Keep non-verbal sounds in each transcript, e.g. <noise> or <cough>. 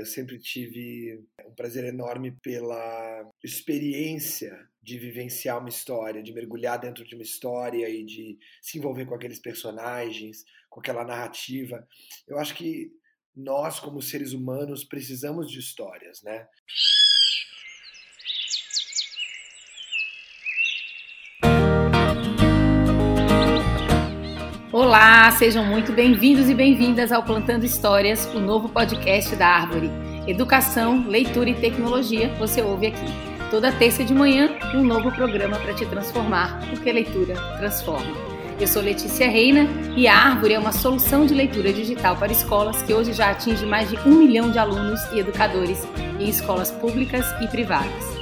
eu sempre tive um prazer enorme pela experiência de vivenciar uma história, de mergulhar dentro de uma história e de se envolver com aqueles personagens, com aquela narrativa. Eu acho que nós, como seres humanos, precisamos de histórias, né? Olá, sejam muito bem-vindos e bem-vindas ao Plantando Histórias, o novo podcast da Árvore. Educação, leitura e tecnologia, você ouve aqui. Toda terça de manhã, um novo programa para te transformar, porque leitura transforma. Eu sou Letícia Reina e a Árvore é uma solução de leitura digital para escolas que hoje já atinge mais de um milhão de alunos e educadores em escolas públicas e privadas.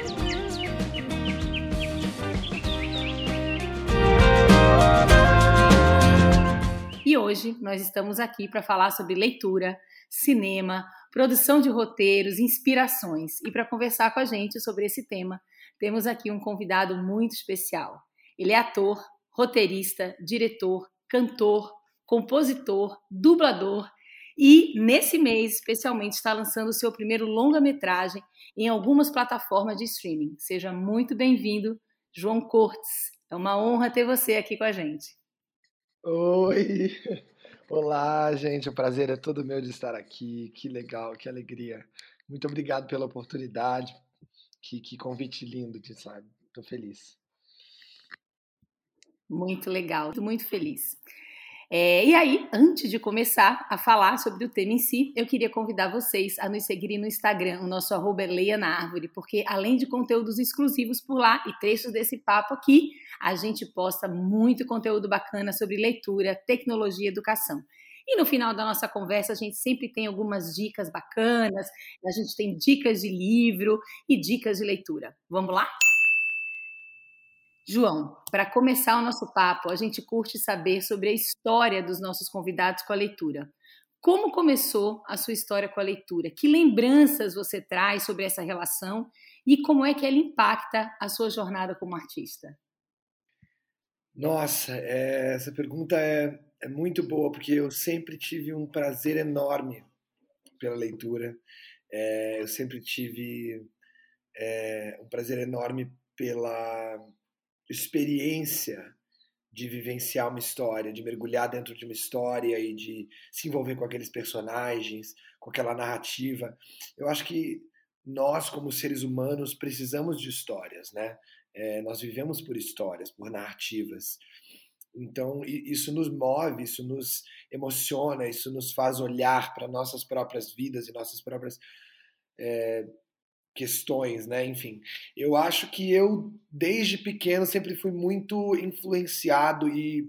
E hoje nós estamos aqui para falar sobre leitura, cinema, produção de roteiros, inspirações. E para conversar com a gente sobre esse tema, temos aqui um convidado muito especial. Ele é ator, roteirista, diretor, cantor, compositor, dublador e nesse mês, especialmente, está lançando o seu primeiro longa-metragem em algumas plataformas de streaming. Seja muito bem-vindo, João Cortes. É uma honra ter você aqui com a gente. Oi! <laughs> Olá, gente. O prazer é todo meu de estar aqui. Que legal, que alegria. Muito obrigado pela oportunidade. Que, que convite lindo, de sabe? Estou feliz. Muito legal, muito feliz. É, e aí, antes de começar a falar sobre o tema em si, eu queria convidar vocês a nos seguirem no Instagram, o nosso arroba é Leia na Árvore, porque além de conteúdos exclusivos por lá e trechos desse papo aqui, a gente posta muito conteúdo bacana sobre leitura, tecnologia e educação. E no final da nossa conversa, a gente sempre tem algumas dicas bacanas, a gente tem dicas de livro e dicas de leitura. Vamos lá? João, para começar o nosso papo, a gente curte saber sobre a história dos nossos convidados com a leitura. Como começou a sua história com a leitura? Que lembranças você traz sobre essa relação e como é que ela impacta a sua jornada como artista? Nossa, é, essa pergunta é, é muito boa porque eu sempre tive um prazer enorme pela leitura. É, eu sempre tive é, um prazer enorme pela experiência de vivenciar uma história, de mergulhar dentro de uma história e de se envolver com aqueles personagens, com aquela narrativa. Eu acho que nós, como seres humanos, precisamos de histórias, né? É, nós vivemos por histórias, por narrativas. Então, isso nos move, isso nos emociona, isso nos faz olhar para nossas próprias vidas e nossas próprias é, questões, né? Enfim, eu acho que eu desde pequeno sempre fui muito influenciado e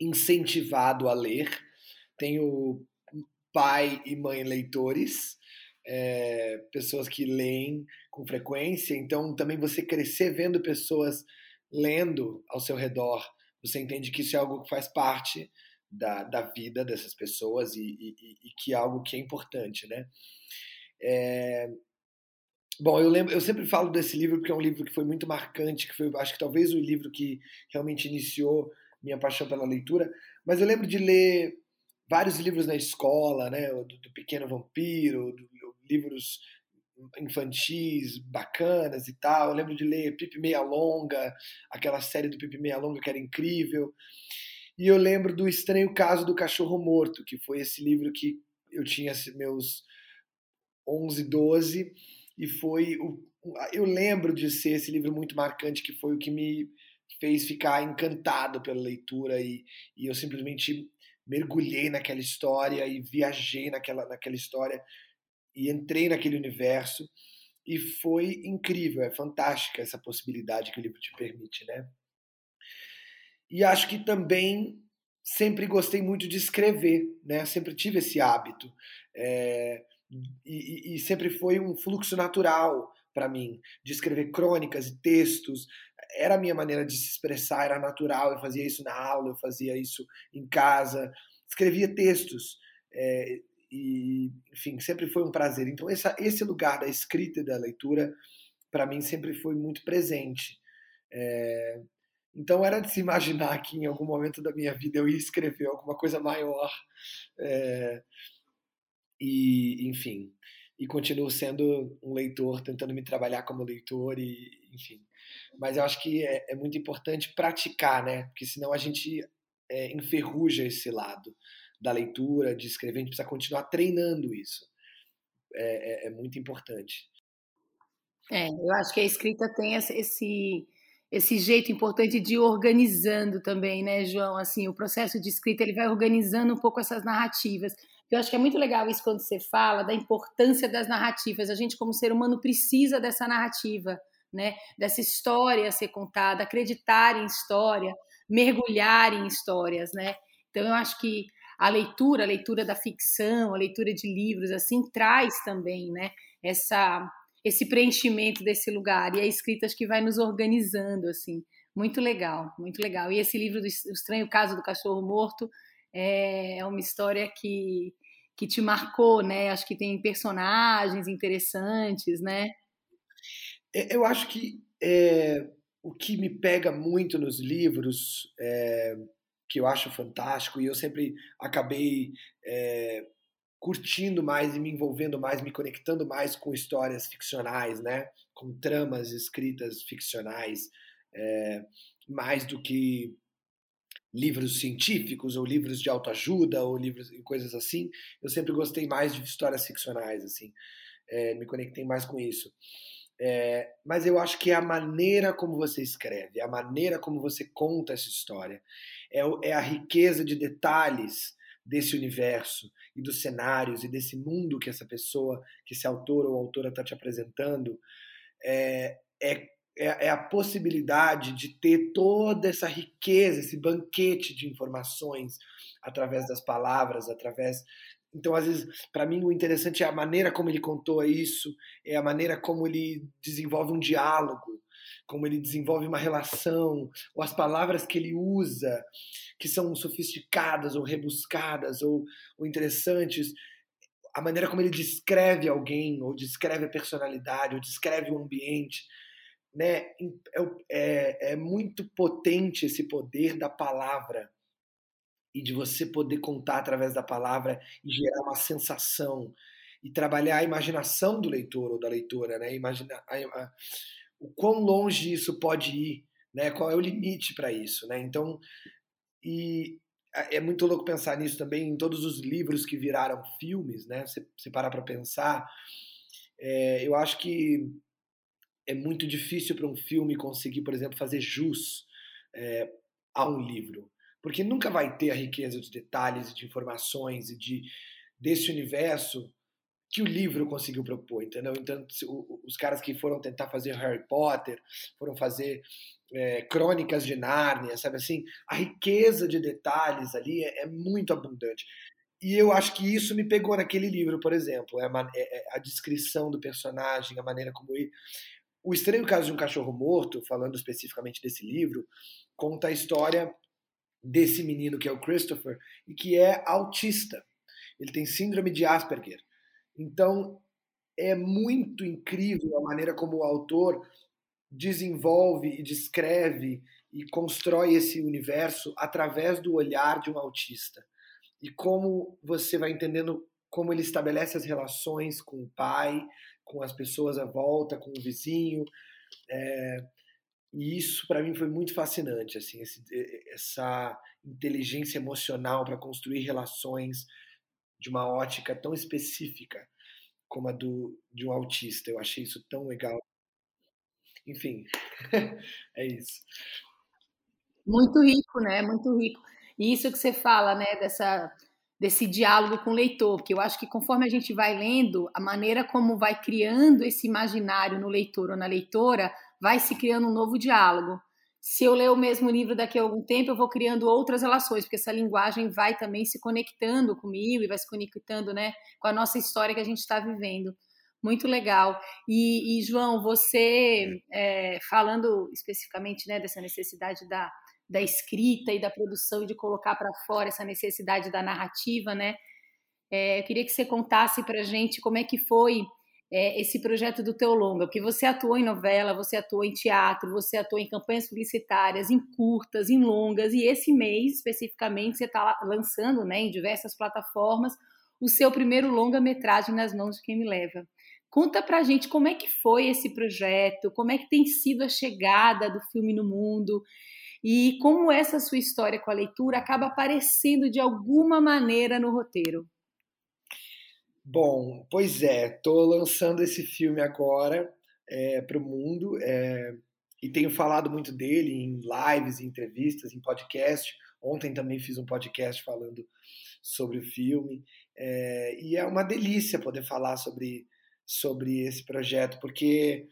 incentivado a ler. Tenho pai e mãe leitores, é, pessoas que leem com frequência. Então, também você crescer vendo pessoas lendo ao seu redor, você entende que isso é algo que faz parte da, da vida dessas pessoas e, e, e que é algo que é importante, né? É, Bom, eu lembro, eu sempre falo desse livro porque é um livro que foi muito marcante, que foi, acho que talvez o livro que realmente iniciou minha paixão pela leitura. Mas eu lembro de ler vários livros na escola, né, do, do Pequeno Vampiro, do, livros infantis bacanas e tal. Eu lembro de ler Pipe Meia Longa, aquela série do Pipe Meia Longa que era incrível. E eu lembro do Estranho Caso do Cachorro Morto, que foi esse livro que eu tinha meus 11, 12 e foi o, eu lembro de ser esse livro muito marcante que foi o que me fez ficar encantado pela leitura e, e eu simplesmente mergulhei naquela história e viajei naquela, naquela história e entrei naquele universo e foi incrível, é fantástica essa possibilidade que o livro te permite, né? E acho que também sempre gostei muito de escrever, né? Sempre tive esse hábito. É, e, e, sempre foi um fluxo natural para mim de escrever crônicas e textos. Era a minha maneira de se expressar, era natural. Eu fazia isso na aula, eu fazia isso em casa, escrevia textos. É, e, enfim, sempre foi um prazer. Então, essa, esse lugar da escrita e da leitura, para mim, sempre foi muito presente. É, então, era de se imaginar que em algum momento da minha vida eu ia escrever alguma coisa maior. É, e, enfim. e continuo sendo um leitor, tentando me trabalhar como leitor e, enfim. Mas eu acho que é, é muito importante praticar, né? Porque senão a gente é, enferruja esse lado da leitura, de escrever, a gente precisa continuar treinando isso. É, é, é muito importante. É, eu acho que a escrita tem esse, esse jeito importante de ir organizando também, né, João? Assim, o processo de escrita ele vai organizando um pouco essas narrativas. Eu acho que é muito legal isso quando você fala da importância das narrativas. A gente, como ser humano, precisa dessa narrativa, né? Dessa história a ser contada, acreditar em história, mergulhar em histórias, né? Então, eu acho que a leitura, a leitura da ficção, a leitura de livros, assim, traz também, né? Essa esse preenchimento desse lugar e a escrita acho que vai nos organizando assim muito legal muito legal e esse livro do estranho caso do cachorro morto é, é uma história que que te marcou né acho que tem personagens interessantes né é, eu acho que é, o que me pega muito nos livros é, que eu acho fantástico e eu sempre acabei é, curtindo mais e me envolvendo mais, me conectando mais com histórias ficcionais, né? Com tramas escritas ficcionais, é, mais do que livros científicos ou livros de autoajuda ou livros coisas assim. Eu sempre gostei mais de histórias ficcionais, assim. É, me conectei mais com isso. É, mas eu acho que é a maneira como você escreve, a maneira como você conta essa história, é, é a riqueza de detalhes desse universo e dos cenários e desse mundo que essa pessoa, que esse autor ou autora está te apresentando, é, é, é, a possibilidade de ter toda essa riqueza, esse banquete de informações através das palavras, através. Então, às vezes, para mim, o interessante é a maneira como ele contou isso, é a maneira como ele desenvolve um diálogo, como ele desenvolve uma relação, ou as palavras que ele usa, que são sofisticadas ou rebuscadas ou, ou interessantes, a maneira como ele descreve alguém, ou descreve a personalidade, ou descreve o ambiente, né? É, é, é muito potente esse poder da palavra e de você poder contar através da palavra e gerar uma sensação e trabalhar a imaginação do leitor ou da leitora, né? Imagina, a, a, o quão longe isso pode ir, né? Qual é o limite para isso, né? Então, e é muito louco pensar nisso também em todos os livros que viraram filmes, né? Você, você parar para pensar, é, eu acho que é muito difícil para um filme conseguir, por exemplo, fazer jus é, a um livro, porque nunca vai ter a riqueza de detalhes de informações e de desse universo que o livro conseguiu propor, entendeu? Então, os caras que foram tentar fazer Harry Potter, foram fazer é, Crônicas de Nárnia, sabe assim? A riqueza de detalhes ali é, é, muito abundante. E eu acho que isso me pegou naquele livro, por exemplo, é é, é a descrição do personagem, a maneira como ele... O Estranho Caso de um Cachorro Morto, falando especificamente desse livro, conta a história desse menino que é o Christopher e que é autista. Ele tem síndrome de Asperger. Então, é muito incrível a maneira como o autor desenvolve e descreve e constrói esse universo através do olhar de um autista. E como você vai entendendo como ele estabelece as relações com o pai, com as pessoas à volta, com o vizinho. É, e isso para mim foi muito fascinante, assim, esse, essa inteligência emocional para construir relações de uma ótica tão específica como a do, de um autista. Eu achei isso tão legal. Enfim, <laughs> é isso. Muito rico, né? Muito rico. E isso que você fala, né, dessa, desse diálogo com o leitor, porque eu acho que conforme a gente vai lendo, a maneira como vai criando esse imaginário no leitor ou na leitora, vai se criando um novo diálogo se eu ler o mesmo livro daqui a algum tempo, eu vou criando outras relações, porque essa linguagem vai também se conectando comigo e vai se conectando né, com a nossa história que a gente está vivendo. Muito legal. E, e João, você é, falando especificamente né, dessa necessidade da, da escrita e da produção e de colocar para fora essa necessidade da narrativa, né? É, eu queria que você contasse para a gente como é que foi é, esse projeto do teu longa? Porque você atuou em novela, você atuou em teatro, você atuou em campanhas publicitárias, em curtas, em longas, e esse mês, especificamente, você está lançando né, em diversas plataformas o seu primeiro longa-metragem nas mãos de quem me leva. Conta pra gente como é que foi esse projeto, como é que tem sido a chegada do filme no mundo e como essa sua história com a leitura acaba aparecendo de alguma maneira no roteiro. Bom, pois é, estou lançando esse filme agora é, para o mundo é, e tenho falado muito dele em lives, em entrevistas, em podcast. Ontem também fiz um podcast falando sobre o filme é, e é uma delícia poder falar sobre sobre esse projeto, porque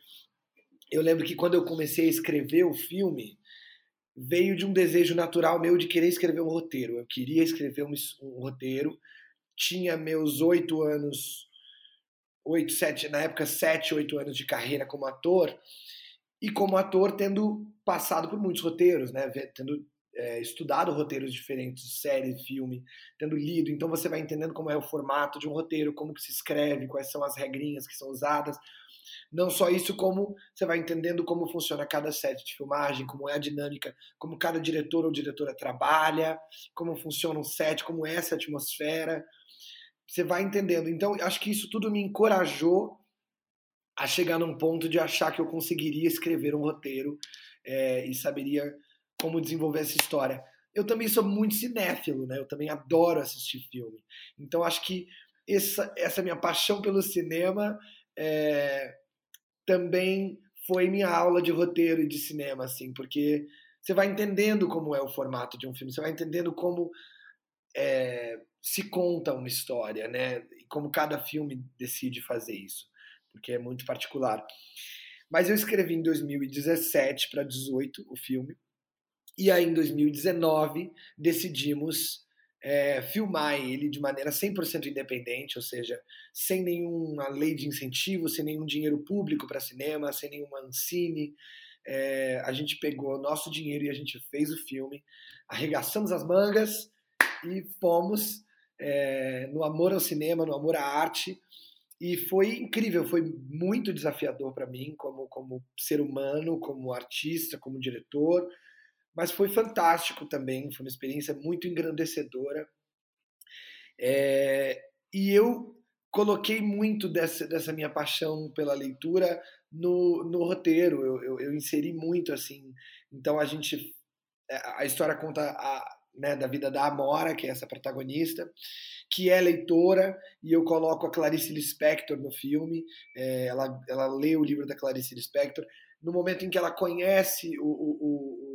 eu lembro que quando eu comecei a escrever o filme, veio de um desejo natural meu de querer escrever um roteiro. Eu queria escrever um, um roteiro. Tinha meus oito anos, oito, sete, na época, sete, oito anos de carreira como ator. E como ator, tendo passado por muitos roteiros, né? Tendo é, estudado roteiros diferentes, de série, filme, tendo lido, então você vai entendendo como é o formato de um roteiro, como que se escreve, quais são as regrinhas que são usadas. Não só isso, como você vai entendendo como funciona cada set de filmagem, como é a dinâmica, como cada diretor ou diretora trabalha, como funciona um set, como é essa atmosfera. Você vai entendendo. Então, acho que isso tudo me encorajou a chegar num ponto de achar que eu conseguiria escrever um roteiro é, e saberia como desenvolver essa história. Eu também sou muito cinéfilo, né? Eu também adoro assistir filme. Então acho que essa, essa minha paixão pelo cinema é, também foi minha aula de roteiro e de cinema, assim, porque você vai entendendo como é o formato de um filme, você vai entendendo como é, se conta uma história, né? E como cada filme decide fazer isso, porque é muito particular. Mas eu escrevi em 2017 para 18 o filme. E aí, em 2019, decidimos é, filmar ele de maneira 100% independente, ou seja, sem nenhuma lei de incentivo, sem nenhum dinheiro público para cinema, sem nenhuma Ancine. É, a gente pegou nosso dinheiro e a gente fez o filme, arregaçamos as mangas e fomos é, no amor ao cinema, no amor à arte. E foi incrível, foi muito desafiador para mim, como, como ser humano, como artista, como diretor mas foi fantástico também, foi uma experiência muito engrandecedora. É, e eu coloquei muito dessa, dessa minha paixão pela leitura no, no roteiro, eu, eu, eu, inseri muito assim. Então a gente. É, a história conta a, né, da vida da Amora, que é essa protagonista, que é leitora, e eu coloco a Clarice Lispector no filme. É, ela, ela lê o livro da Clarice Lispector. No momento em que ela conhece o, o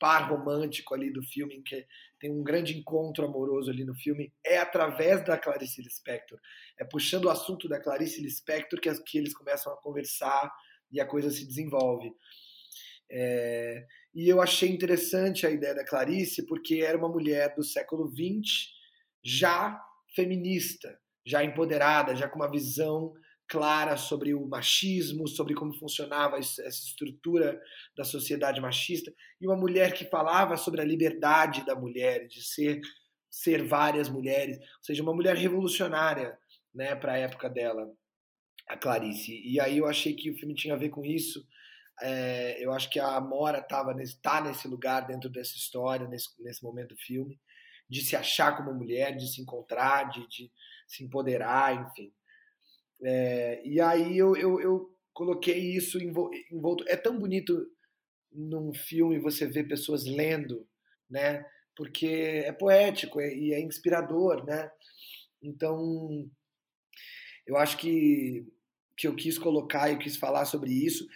par romântico ali do filme, que tem um grande encontro amoroso ali no filme, é através da Clarice Lispector. É puxando o assunto da Clarice Lispector que, que eles começam a conversar e a coisa se desenvolve. É, e eu achei interessante a ideia da Clarice, porque era uma mulher do século XX, já feminista, já empoderada, já com uma visão clara sobre o machismo, sobre como funcionava essa estrutura da sociedade machista, e uma mulher que falava sobre a liberdade da mulher, de ser ser várias mulheres, ou seja, uma mulher revolucionária, né, para a época dela, a Clarice. E aí eu achei que o filme tinha a ver com isso. É, eu acho que a Amora tava nesse, tá nesse lugar dentro dessa história, nesse, nesse momento do filme, de se achar como mulher, de se encontrar, de, de se empoderar, enfim. É, e aí eu, eu, eu coloquei isso envolto. É tão bonito num filme você ver pessoas lendo, né? Porque é poético é, e é inspirador, né? Então, eu acho que, que eu quis colocar e quis falar sobre isso.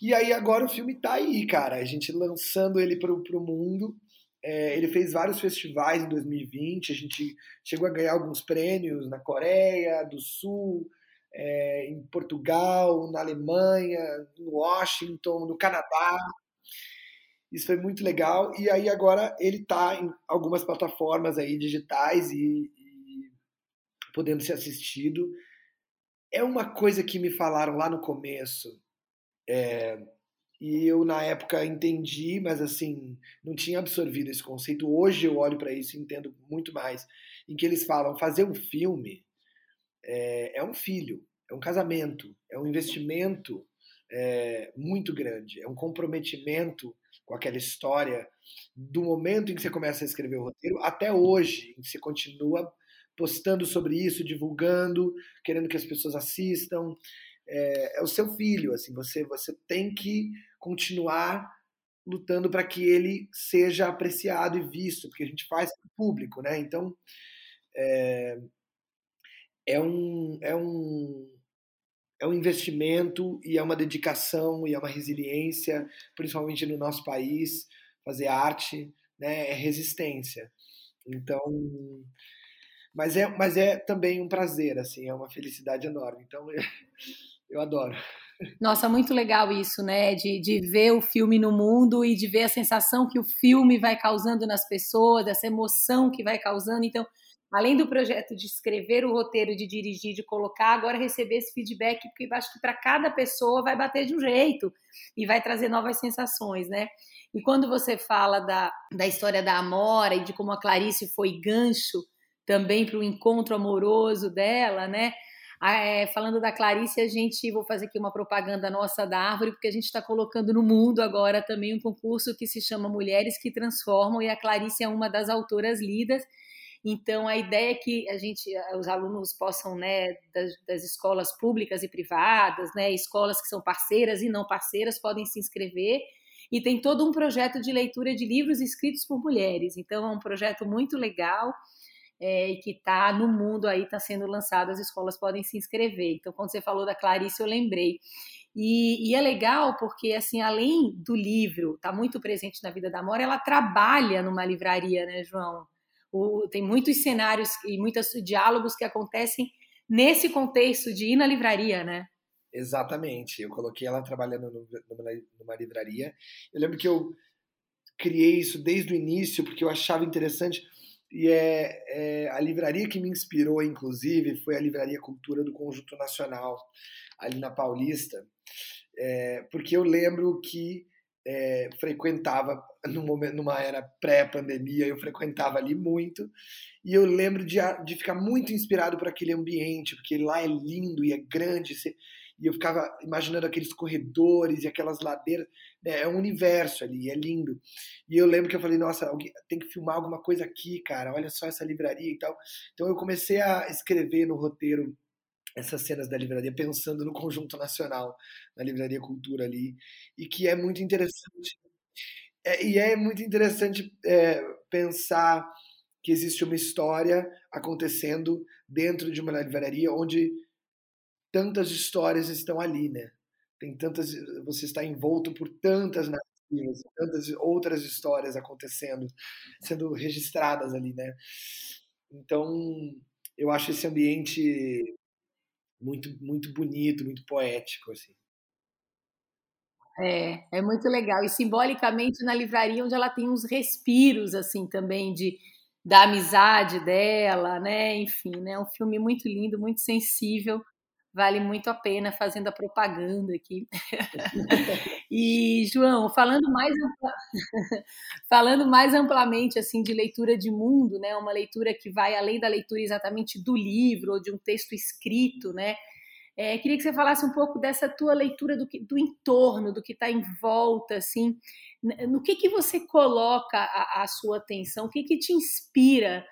E aí agora o filme tá aí, cara. A gente lançando ele pro, pro mundo. É, ele fez vários festivais em 2020. A gente chegou a ganhar alguns prêmios na Coreia do Sul, é, em Portugal, na Alemanha, em Washington, no Canadá. Isso foi muito legal. E aí agora ele está em algumas plataformas aí digitais e, e, podendo ser assistido. É uma coisa que me falaram lá no começo. É, e eu na época entendi, mas assim não tinha absorvido esse conceito. Hoje eu olho para isso e entendo muito mais. Em que eles falam fazer um filme é, é um filho, é um casamento, é um investimento é, muito grande, é um comprometimento com aquela história do momento em que você começa a escrever o roteiro até hoje, em que você continua postando sobre isso, divulgando, querendo que as pessoas assistam. É, é o seu filho, assim, você, você tem que continuar lutando para que ele seja apreciado e visto, porque a gente faz público, né? Então, é, é, um, é, um, é um investimento e é uma dedicação e é uma resiliência, principalmente no nosso país, fazer arte né, é resistência. Então, mas é, mas é também um prazer, assim, é uma felicidade enorme. Então, eu, <laughs> eu adoro. Nossa, muito legal isso, né? De, de ver o filme no mundo e de ver a sensação que o filme vai causando nas pessoas, essa emoção que vai causando. Então, além do projeto de escrever o roteiro, de dirigir, de colocar, agora receber esse feedback, porque acho que para cada pessoa vai bater de um jeito e vai trazer novas sensações, né? E quando você fala da, da história da Amora e de como a Clarice foi gancho também para o encontro amoroso dela, né? é, falando da Clarice, a gente, vou fazer aqui uma propaganda nossa da Árvore, porque a gente está colocando no mundo agora também um concurso que se chama Mulheres que Transformam, e a Clarice é uma das autoras lidas. Então, a ideia é que a gente, os alunos possam, né, das, das, escolas públicas e privadas, né, escolas que são parceiras e não parceiras, podem se inscrever. E tem todo um projeto de leitura de livros escritos por mulheres. Então, é um projeto muito legal é, e que está no mundo aí, está sendo lançado, as escolas podem se inscrever. Então, quando você falou da Clarice, eu lembrei. E, e é legal porque, assim, além do livro estar tá muito presente na vida da Mora, ela trabalha numa livraria, né, João? O, tem muitos cenários e muitos diálogos que acontecem nesse contexto de ir na livraria, né? Exatamente. Eu coloquei ela trabalhando numa, numa livraria. Eu lembro que eu criei isso desde o início porque eu achava interessante e é, é, a livraria que me inspirou, inclusive, foi a Livraria Cultura do Conjunto Nacional, ali na Paulista, é, porque eu lembro que é, frequentava, momento, numa era pré-pandemia, eu frequentava ali muito, e eu lembro de, de ficar muito inspirado por aquele ambiente, porque lá é lindo e é grande, e eu ficava imaginando aqueles corredores e aquelas ladeiras. Né? É um universo ali, é lindo. E eu lembro que eu falei, nossa, alguém, tem que filmar alguma coisa aqui, cara, olha só essa livraria e tal. Então eu comecei a escrever no roteiro essas cenas da livraria, pensando no conjunto nacional, na livraria Cultura ali, e que é muito interessante. É, e é muito interessante é, pensar que existe uma história acontecendo dentro de uma livraria onde tantas histórias estão ali, né? Tem tantas, você está envolto por tantas narrativas, tantas outras histórias acontecendo, sendo registradas ali, né? Então, eu acho esse ambiente muito muito bonito, muito poético assim. É, é muito legal. E simbolicamente na livraria onde ela tem uns respiros assim também de da amizade dela, né? Enfim, né? Um filme muito lindo, muito sensível vale muito a pena fazendo a propaganda aqui. <laughs> e João, falando mais <laughs> falando mais amplamente assim de leitura de mundo, né, uma leitura que vai além da leitura exatamente do livro ou de um texto escrito, né? É, queria que você falasse um pouco dessa tua leitura do, que, do entorno, do que está em volta, assim, no que que você coloca a, a sua atenção, o que que te inspira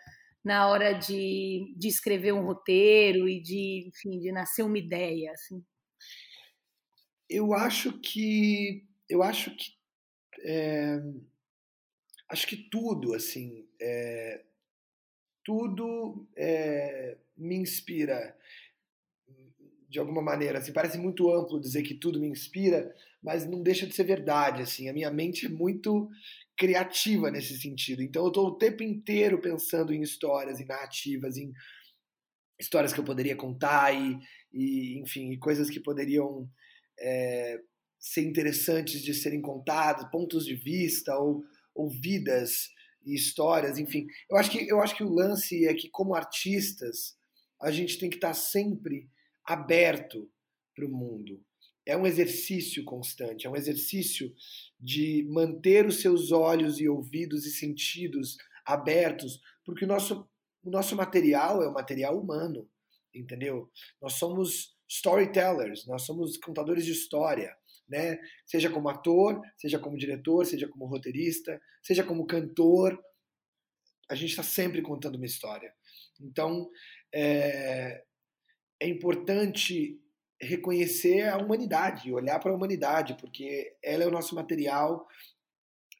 na hora de, de escrever um roteiro e de, enfim, de nascer uma ideia, assim? Eu acho que eu acho que é, acho que tudo assim é, tudo é, me inspira de alguma maneira assim parece muito amplo dizer que tudo me inspira mas não deixa de ser verdade assim a minha mente é muito criativa nesse sentido. Então eu estou o tempo inteiro pensando em histórias, em narrativas, em histórias que eu poderia contar e, e enfim, coisas que poderiam é, ser interessantes de serem contadas, pontos de vista ou, ou vidas e histórias, enfim. Eu acho que eu acho que o lance é que como artistas a gente tem que estar sempre aberto para o mundo é um exercício constante, é um exercício de manter os seus olhos e ouvidos e sentidos abertos, porque o nosso, o nosso material é o material humano, entendeu? Nós somos storytellers, nós somos contadores de história, né? Seja como ator, seja como diretor, seja como roteirista, seja como cantor, a gente está sempre contando uma história. Então, é, é importante reconhecer a humanidade, olhar para a humanidade, porque ela é o nosso material,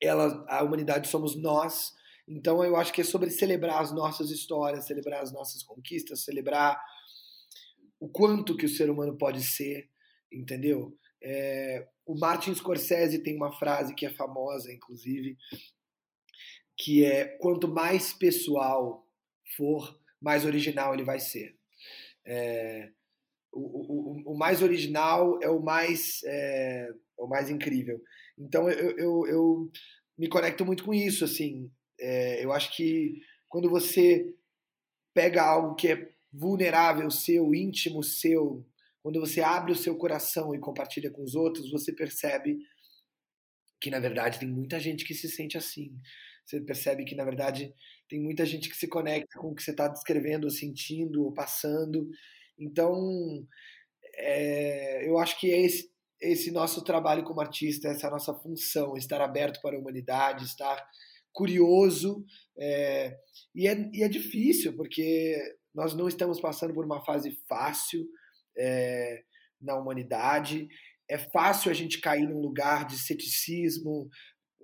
ela, a humanidade somos nós. Então eu acho que é sobre celebrar as nossas histórias, celebrar as nossas conquistas, celebrar o quanto que o ser humano pode ser, entendeu? É, o Martin Scorsese tem uma frase que é famosa, inclusive, que é quanto mais pessoal for, mais original ele vai ser. É, o, o, o, mais original é o mais, é, é o mais incrível. Então eu, eu, eu, me conecto muito com isso, assim. É, eu acho que quando você pega algo que é vulnerável seu, íntimo seu, quando você abre o seu coração e compartilha com os outros, você percebe que na verdade tem muita gente que se sente assim. Você percebe que na verdade tem muita gente que se conecta com o que você está descrevendo, sentindo, ou passando. Então, é, eu acho que é esse, esse nosso trabalho como artista, essa nossa função, estar aberto para a humanidade, estar curioso. É, e, é, e é difícil, porque nós não estamos passando por uma fase fácil é, na humanidade. É fácil a gente cair num lugar de ceticismo,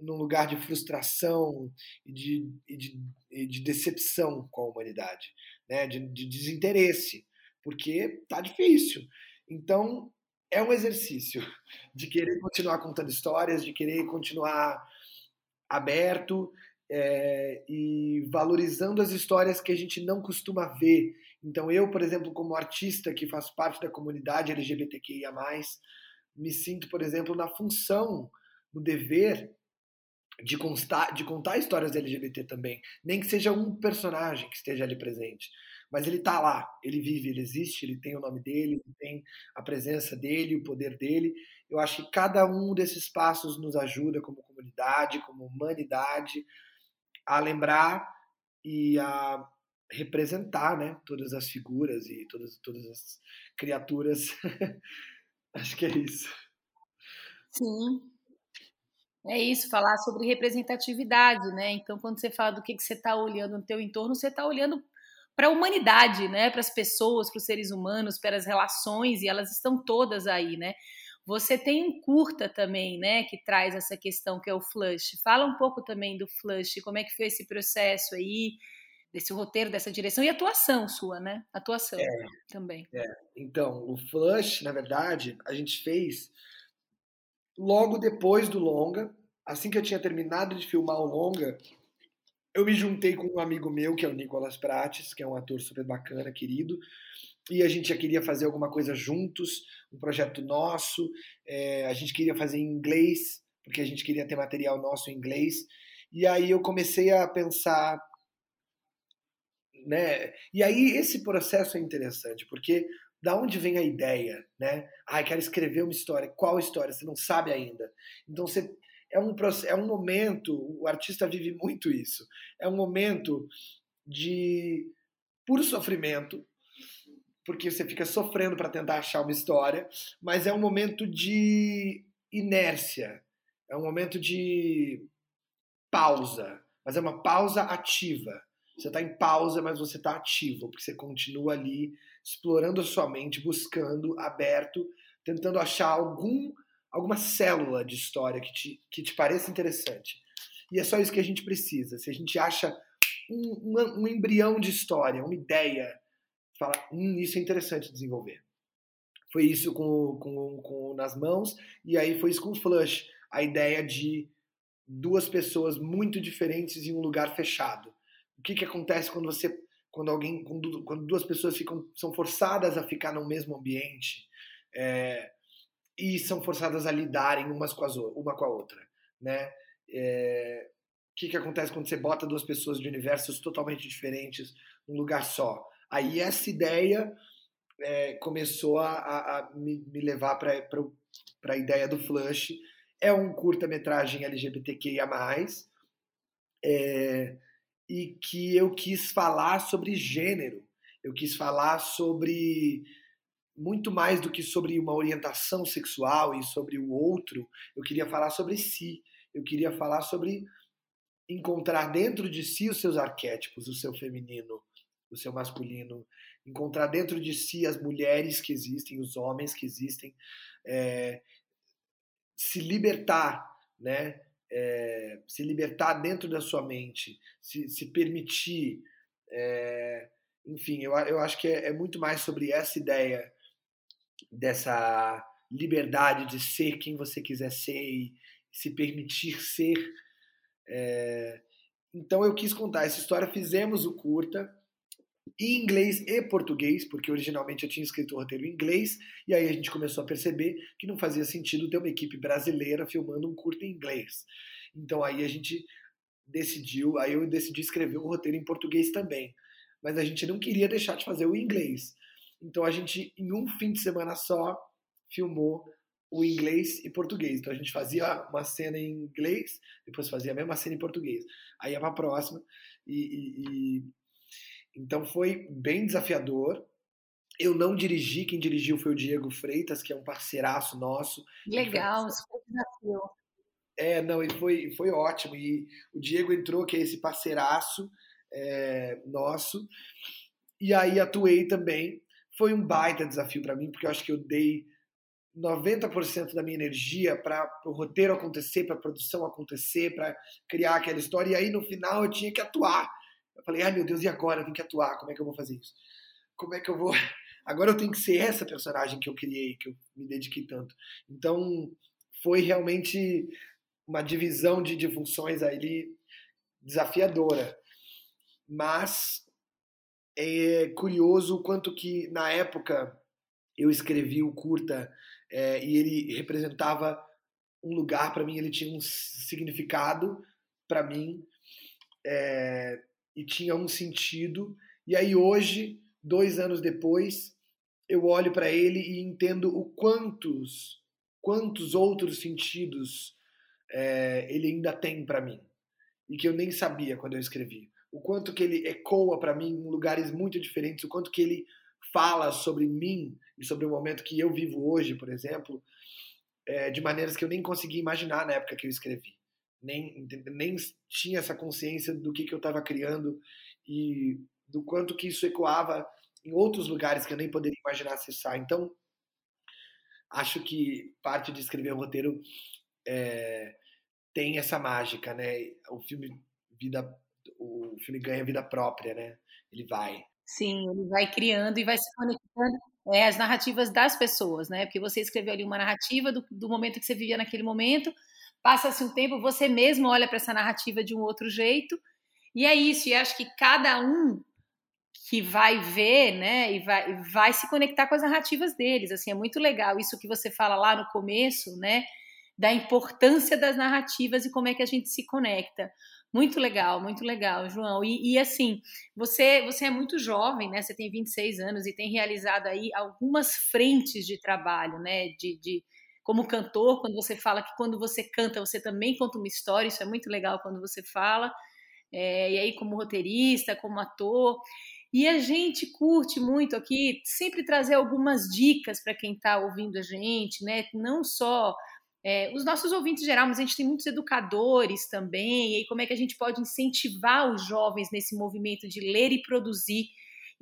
num lugar de frustração e de, e de, e de decepção com a humanidade, né? de, de desinteresse porque tá difícil. Então, é um exercício <laughs> de querer continuar contando histórias, de querer continuar aberto é, e valorizando as histórias que a gente não costuma ver. Então, eu, por exemplo, como artista que faz parte da comunidade LGBTQIA, me sinto, por exemplo, na função, no dever de, constar, de contar histórias LGBT também. Nem que seja um personagem que esteja ali presente mas ele está lá, ele vive, ele existe, ele tem o nome dele, ele tem a presença dele, o poder dele. Eu acho que cada um desses passos nos ajuda como comunidade, como humanidade, a lembrar e a representar, né, todas as figuras e todas todas as criaturas. <laughs> acho que é isso. Sim, é isso, falar sobre representatividade, né? Então, quando você fala do que, que você está olhando no teu entorno, você está olhando para a humanidade, né? Para as pessoas, para os seres humanos, para as relações, e elas estão todas aí, né? Você tem um curta também, né, que traz essa questão que é o Flush. Fala um pouco também do Flush, como é que foi esse processo aí, desse roteiro, dessa direção e atuação sua, né? Atuação é, também. É. Então, o Flush, na verdade, a gente fez logo depois do longa, assim que eu tinha terminado de filmar o longa, eu me juntei com um amigo meu, que é o Nicolas Prates, que é um ator super bacana, querido, e a gente já queria fazer alguma coisa juntos, um projeto nosso. É, a gente queria fazer em inglês, porque a gente queria ter material nosso em inglês. E aí eu comecei a pensar. Né? E aí esse processo é interessante, porque da onde vem a ideia, né? Ah, quero escrever uma história. Qual história? Você não sabe ainda. Então você é um, é um momento, o artista vive muito isso, é um momento de puro sofrimento, porque você fica sofrendo para tentar achar uma história, mas é um momento de inércia, é um momento de pausa, mas é uma pausa ativa. Você está em pausa, mas você está ativo, porque você continua ali explorando a sua mente, buscando, aberto, tentando achar algum alguma célula de história que te, que te pareça interessante. E é só isso que a gente precisa. Se a gente acha um, um, um embrião de história, uma ideia, fala, hum, isso é interessante desenvolver. Foi isso com, com, com Nas Mãos, e aí foi isso com o Flush, a ideia de duas pessoas muito diferentes em um lugar fechado. O que, que acontece quando você quando alguém quando, quando duas pessoas ficam são forçadas a ficar no mesmo ambiente é, e são forçadas a lidarem umas com as, uma com a outra, né? É, o que, que acontece quando você bota duas pessoas de universos totalmente diferentes num lugar só? Aí essa ideia é, começou a, a, a, me, levar para a ideia do Flush. É um curta-metragem LGBTQIA+, é, e que eu quis falar sobre gênero. Eu quis falar sobre muito mais do que sobre uma orientação sexual e sobre o outro, eu queria falar sobre si. Eu queria falar sobre encontrar dentro de si os seus arquétipos, o seu feminino, o seu masculino, encontrar dentro de si as mulheres que existem, os homens que existem, é, se libertar, né? É, se libertar dentro da sua mente, se, se permitir. É, enfim, eu, eu acho que é, é muito mais sobre essa ideia dessa liberdade de ser quem você quiser ser e se permitir <laughs> ser. É... Então eu quis contar essa história, fizemos o curta em inglês e português, porque originalmente eu tinha escrito o roteiro em inglês, e aí a gente começou a perceber que não fazia sentido ter uma equipe brasileira filmando um curta em inglês. Então aí a gente decidiu, aí eu decidi escrever o roteiro em português também. Mas a gente não queria deixar de fazer o inglês. Então a gente, em um fim de semana só, filmou o inglês e português. Então a gente fazia uma cena em inglês, depois fazia a mesma cena em português. Aí ia para a próxima. E, e, e, Então foi bem desafiador. Eu não dirigi, quem dirigiu foi o Diego Freitas, que é um parceiraço nosso. Legal, super desafio. É, não, ele foi, foi ótimo. E o Diego entrou, que é esse parceiraço é, nosso. E aí atuei também. Foi um baita desafio para mim, porque eu acho que eu dei 90% da minha energia para o roteiro acontecer, para a produção acontecer, para criar aquela história. E aí no final eu tinha que atuar. Eu falei, ai meu Deus, e agora? Eu tenho que atuar. Como é que eu vou fazer isso? Como é que eu vou. <laughs> Agora eu tenho que ser essa personagem que eu criei, que eu me dediquei tanto. Então foi realmente uma divisão de, de funções aí desafiadora. Mas é curioso o quanto que na época eu escrevi o curta é, e ele representava um lugar para mim, ele tinha um significado para mim é, e tinha um sentido. E aí hoje, dois anos depois, eu olho para ele e entendo o quantos, quantos outros sentidos é, ele ainda tem para mim e que eu nem sabia quando eu escrevi. O quanto que ele ecoa para mim em lugares muito diferentes, o quanto que ele fala sobre mim e sobre o momento que eu vivo hoje, por exemplo, é, de maneiras que eu nem conseguia imaginar na época que eu escrevi. Nem, nem tinha essa consciência do que, que eu estava criando e do quanto que isso ecoava em outros lugares que eu nem poderia imaginar acessar. Então, acho que parte de escrever um roteiro é, tem essa mágica, né? O filme vida, o filme ganha vida própria, né? Ele vai. Sim, ele vai criando e vai se conectando é, as narrativas das pessoas, né? Porque você escreveu ali uma narrativa do, do momento que você vivia naquele momento, passa-se um tempo, você mesmo olha para essa narrativa de um outro jeito, e é isso. E acho que cada um que vai ver, né, e vai, vai se conectar com as narrativas deles. Assim, é muito legal isso que você fala lá no começo, né? Da importância das narrativas e como é que a gente se conecta. Muito legal, muito legal, João. E, e, assim, você, você é muito jovem, né? Você tem 26 anos e tem realizado aí algumas frentes de trabalho, né? De, de como cantor, quando você fala que quando você canta, você também conta uma história, isso é muito legal quando você fala. É, e aí, como roteirista, como ator. E a gente curte muito aqui sempre trazer algumas dicas para quem está ouvindo a gente, né? Não só é, os nossos ouvintes geral, mas a gente tem muitos educadores também, e como é que a gente pode incentivar os jovens nesse movimento de ler e produzir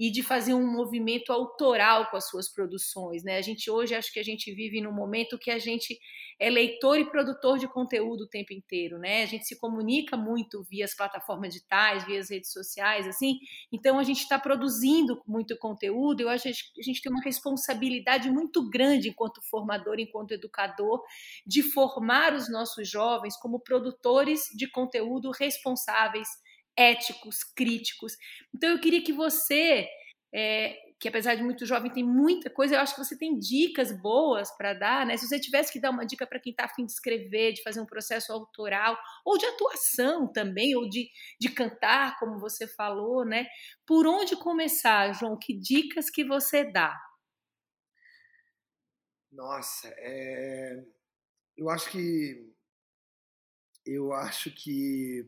e de fazer um movimento autoral com as suas produções, né? A gente hoje acho que a gente vive num momento que a gente é leitor e produtor de conteúdo o tempo inteiro, né? A gente se comunica muito via as plataformas digitais, via as redes sociais, assim. Então a gente está produzindo muito conteúdo. Eu acho que a gente tem uma responsabilidade muito grande enquanto formador, enquanto educador, de formar os nossos jovens como produtores de conteúdo responsáveis éticos, críticos. Então eu queria que você, é, que apesar de muito jovem tem muita coisa, eu acho que você tem dicas boas para dar, né? Se você tivesse que dar uma dica para quem está afim de escrever, de fazer um processo autoral, ou de atuação também, ou de, de cantar, como você falou, né? Por onde começar, João? Que dicas que você dá? Nossa, é... eu acho que eu acho que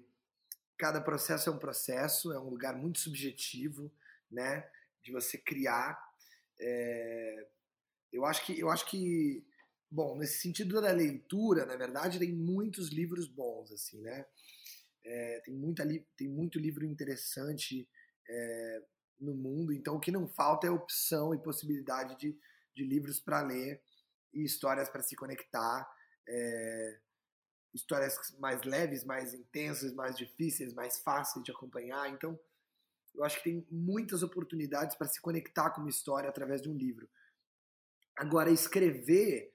cada processo é um processo, é um lugar muito subjetivo, né, de você criar. É, eu acho que eu acho que bom nesse sentido da leitura, na verdade, tem muitos livros bons assim, né? É, tem muita tem muito livro interessante é, no mundo, então o que não falta é opção e possibilidade de, de livros para ler e histórias para se conectar, é, histórias mais leves, mais intensas, mais difíceis, mais fáceis de acompanhar. Então, eu acho que tem muitas oportunidades para se conectar com uma história através de um livro. Agora, escrever,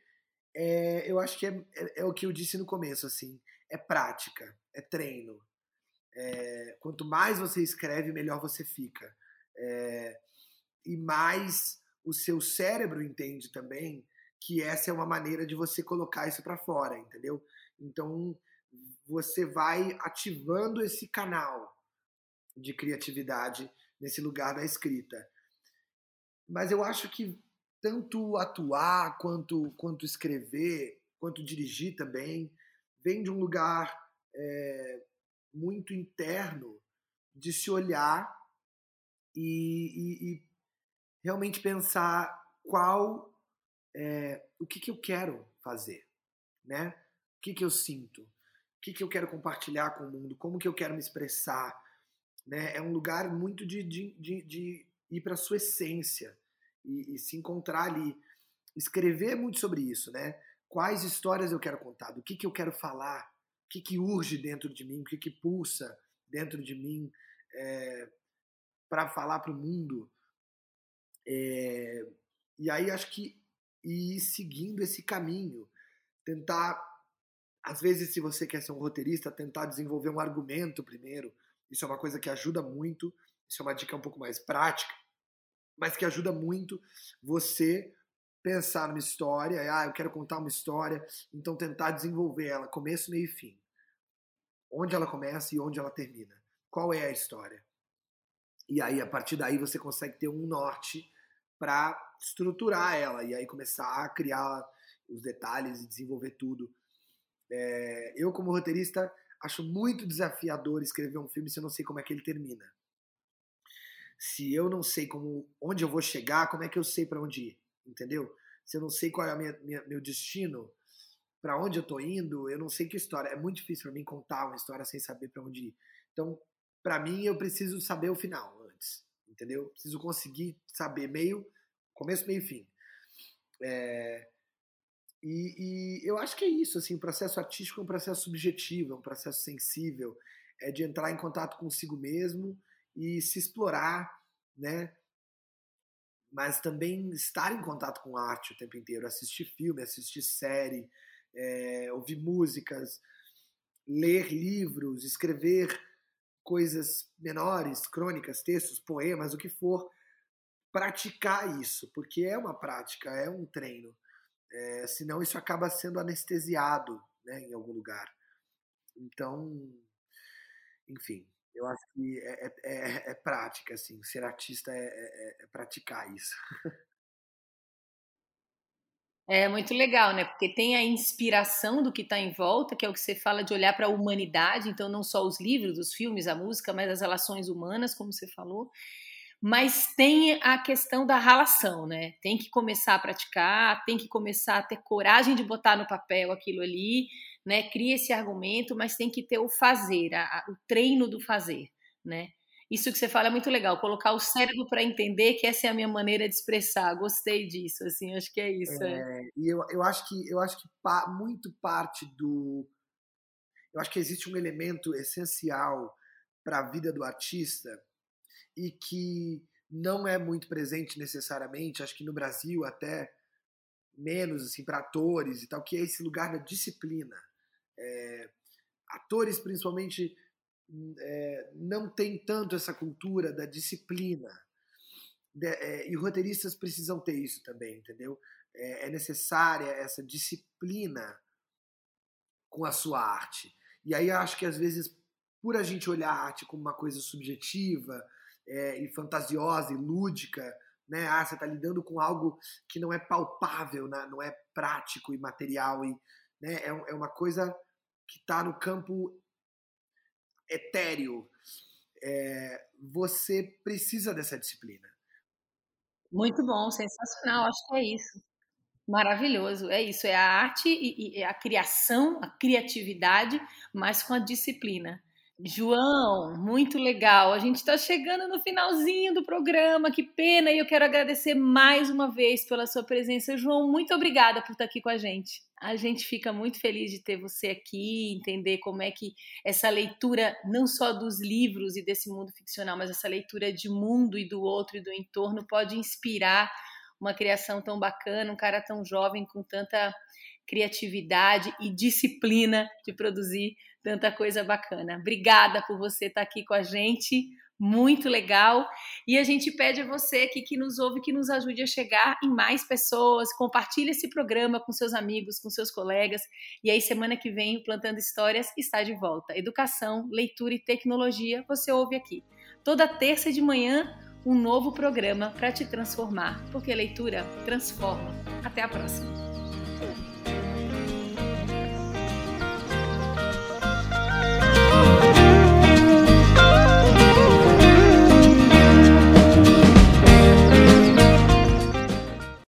é, eu acho que é, é, é, o que eu disse no começo, assim, é prática, é treino. É, quanto mais você escreve, melhor você fica. É, e mais o seu cérebro entende também que essa é uma maneira de você colocar isso para fora, entendeu? Então você vai ativando esse canal de criatividade nesse lugar da escrita. Mas eu acho que tanto atuar quanto quanto escrever, quanto dirigir também, vem de um lugar é, muito interno de se olhar e, e, e realmente pensar qual é, o que, que eu quero fazer, né? O que, que eu sinto, o que, que eu quero compartilhar com o mundo, como que eu quero me expressar, né? É um lugar muito de, de, de, de ir para sua essência e, e, se encontrar ali, escrever muito sobre isso, né? Quais histórias eu quero contar, do que, que eu quero falar, o que, que urge dentro de mim, o que, que pulsa dentro de mim, é, para falar para o mundo. É, e aí acho que ir seguindo esse caminho, tentar, às vezes, se você quer ser um roteirista, tentar desenvolver um argumento primeiro. Isso é uma coisa que ajuda muito. Isso é uma dica um pouco mais prática, mas que ajuda muito você pensar numa história. Ah, eu quero contar uma história, então tentar desenvolver ela, começo, meio e fim. Onde ela começa e onde ela termina. Qual é a história? E aí, a partir daí, você consegue ter um norte para estruturar ela e aí começar a criar os detalhes e desenvolver tudo. É, eu, como roteirista, acho muito desafiador escrever um filme se eu não sei como é que ele termina. Se eu não sei como, onde eu vou chegar, como é que eu sei para onde ir? Entendeu? Se eu não sei qual é o meu destino, para onde eu tô indo, eu não sei que história. É muito difícil para mim contar uma história sem saber para onde ir. Então, para mim, eu preciso saber o final antes, entendeu? Preciso conseguir saber meio, começo, meio e fim. É, e, e, eu acho que é isso, assim, o processo artístico é um processo subjetivo, é um processo sensível, é de entrar em contato consigo mesmo e se explorar, né? Mas também estar em contato com arte o tempo inteiro, assistir filme, assistir série, é, ouvir músicas, ler livros, escrever coisas menores, crônicas, textos, poemas, o que for, praticar isso, porque é uma prática, é um treino. É, senão isso acaba sendo anestesiado né, em algum lugar. Então, enfim, eu acho que é, é, é, é prática, assim, ser artista é, é, é praticar isso. É muito legal, né? Porque tem a inspiração do que está em volta, que é o que você fala de olhar para a humanidade, então não só os livros, os filmes, a música, mas as relações humanas, como você falou. Mas tem a questão da relação, né? Tem que começar a praticar, tem que começar a ter coragem de botar no papel aquilo ali, né? Cria esse argumento, mas tem que ter o fazer, a, a, o treino do fazer, né? Isso que você fala é muito legal, colocar o cérebro para entender que essa é a minha maneira de expressar. Gostei disso, assim, acho que é isso. É, é. E eu, eu acho que eu acho que pa, muito parte do eu acho que existe um elemento essencial para a vida do artista e que não é muito presente necessariamente, acho que no Brasil até menos assim para atores e tal, que é esse lugar da disciplina. É, atores principalmente é, não tem tanto essa cultura da disciplina. De, é, e roteiristas precisam ter isso também, entendeu? É, é, necessária essa disciplina com a sua arte. E aí eu acho que às vezes, por a gente olhar a arte como uma coisa subjetiva é, e fantasiosa e lúdica, né? Ah, você está lidando com algo que não é palpável, né? não é prático e material, e, né? é, é uma coisa que está no campo etéreo, é, você precisa dessa disciplina. Muito bom, sensacional, acho que é isso. Maravilhoso, é isso, é a arte e, e a criação, a criatividade, mas com a disciplina. João, muito legal. A gente está chegando no finalzinho do programa, que pena, e eu quero agradecer mais uma vez pela sua presença. João, muito obrigada por estar aqui com a gente. A gente fica muito feliz de ter você aqui, entender como é que essa leitura, não só dos livros e desse mundo ficcional, mas essa leitura de mundo e do outro e do entorno pode inspirar uma criação tão bacana, um cara tão jovem com tanta criatividade e disciplina de produzir tanta coisa bacana. Obrigada por você estar aqui com a gente, muito legal. E a gente pede a você aqui que nos ouve que nos ajude a chegar em mais pessoas, compartilhe esse programa com seus amigos, com seus colegas. E aí semana que vem Plantando Histórias está de volta. Educação, leitura e tecnologia, você ouve aqui. Toda terça de manhã um novo programa para te transformar, porque leitura transforma. Até a próxima.